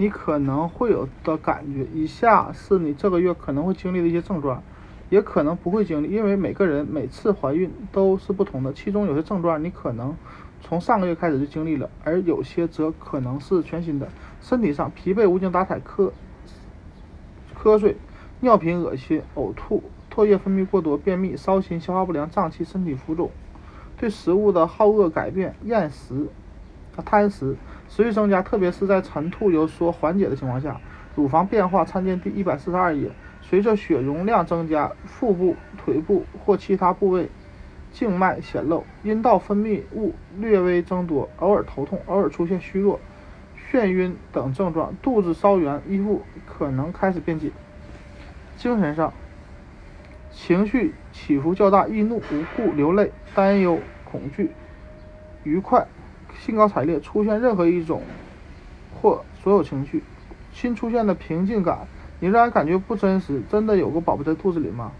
你可能会有的感觉。以下是你这个月可能会经历的一些症状，也可能不会经历，因为每个人每次怀孕都是不同的。其中有些症状你可能从上个月开始就经历了，而有些则可能是全新的。身体上疲惫、无精打采、瞌瞌睡、尿频、恶心、呕吐、唾液分泌过多、便秘、烧心、消化不良、胀气、身体浮肿。对食物的好恶改变、厌食、贪食、食欲增加，特别是在晨吐有所缓解的情况下。乳房变化参见第一百四十二页。随着血容量增加，腹部、腿部或其他部位静脉显露，阴道分泌物略微增多，偶尔头痛，偶尔出现虚弱、眩晕等症状，肚子稍圆，衣服可能开始变紧。精神上。情绪起伏较大，易怒、无故流泪、担忧、恐惧、愉快、兴高采烈，出现任何一种或所有情绪。新出现的平静感，你让人感觉不真实。真的有个宝宝在肚子里吗？